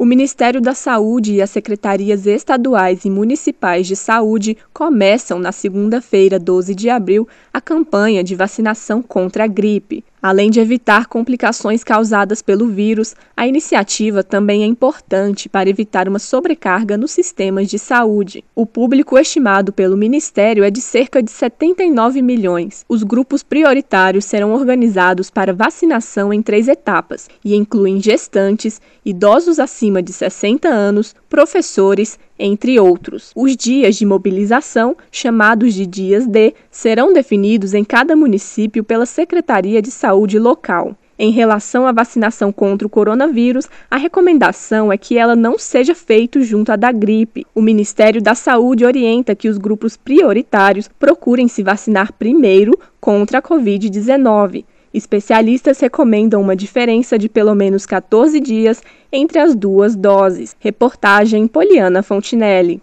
O Ministério da Saúde e as secretarias estaduais e municipais de saúde começam na segunda-feira, 12 de abril, a campanha de vacinação contra a gripe. Além de evitar complicações causadas pelo vírus, a iniciativa também é importante para evitar uma sobrecarga nos sistemas de saúde. O público estimado pelo Ministério é de cerca de 79 milhões. Os grupos prioritários serão organizados para vacinação em três etapas e incluem gestantes, idosos acima de 60 anos, professores, entre outros. Os dias de mobilização, chamados de dias D, serão definidos em cada município pela Secretaria de Saúde local. Em relação à vacinação contra o coronavírus, a recomendação é que ela não seja feita junto à da gripe. O Ministério da Saúde orienta que os grupos prioritários procurem se vacinar primeiro contra a Covid-19. Especialistas recomendam uma diferença de pelo menos 14 dias entre as duas doses. Reportagem Poliana Fontinelli.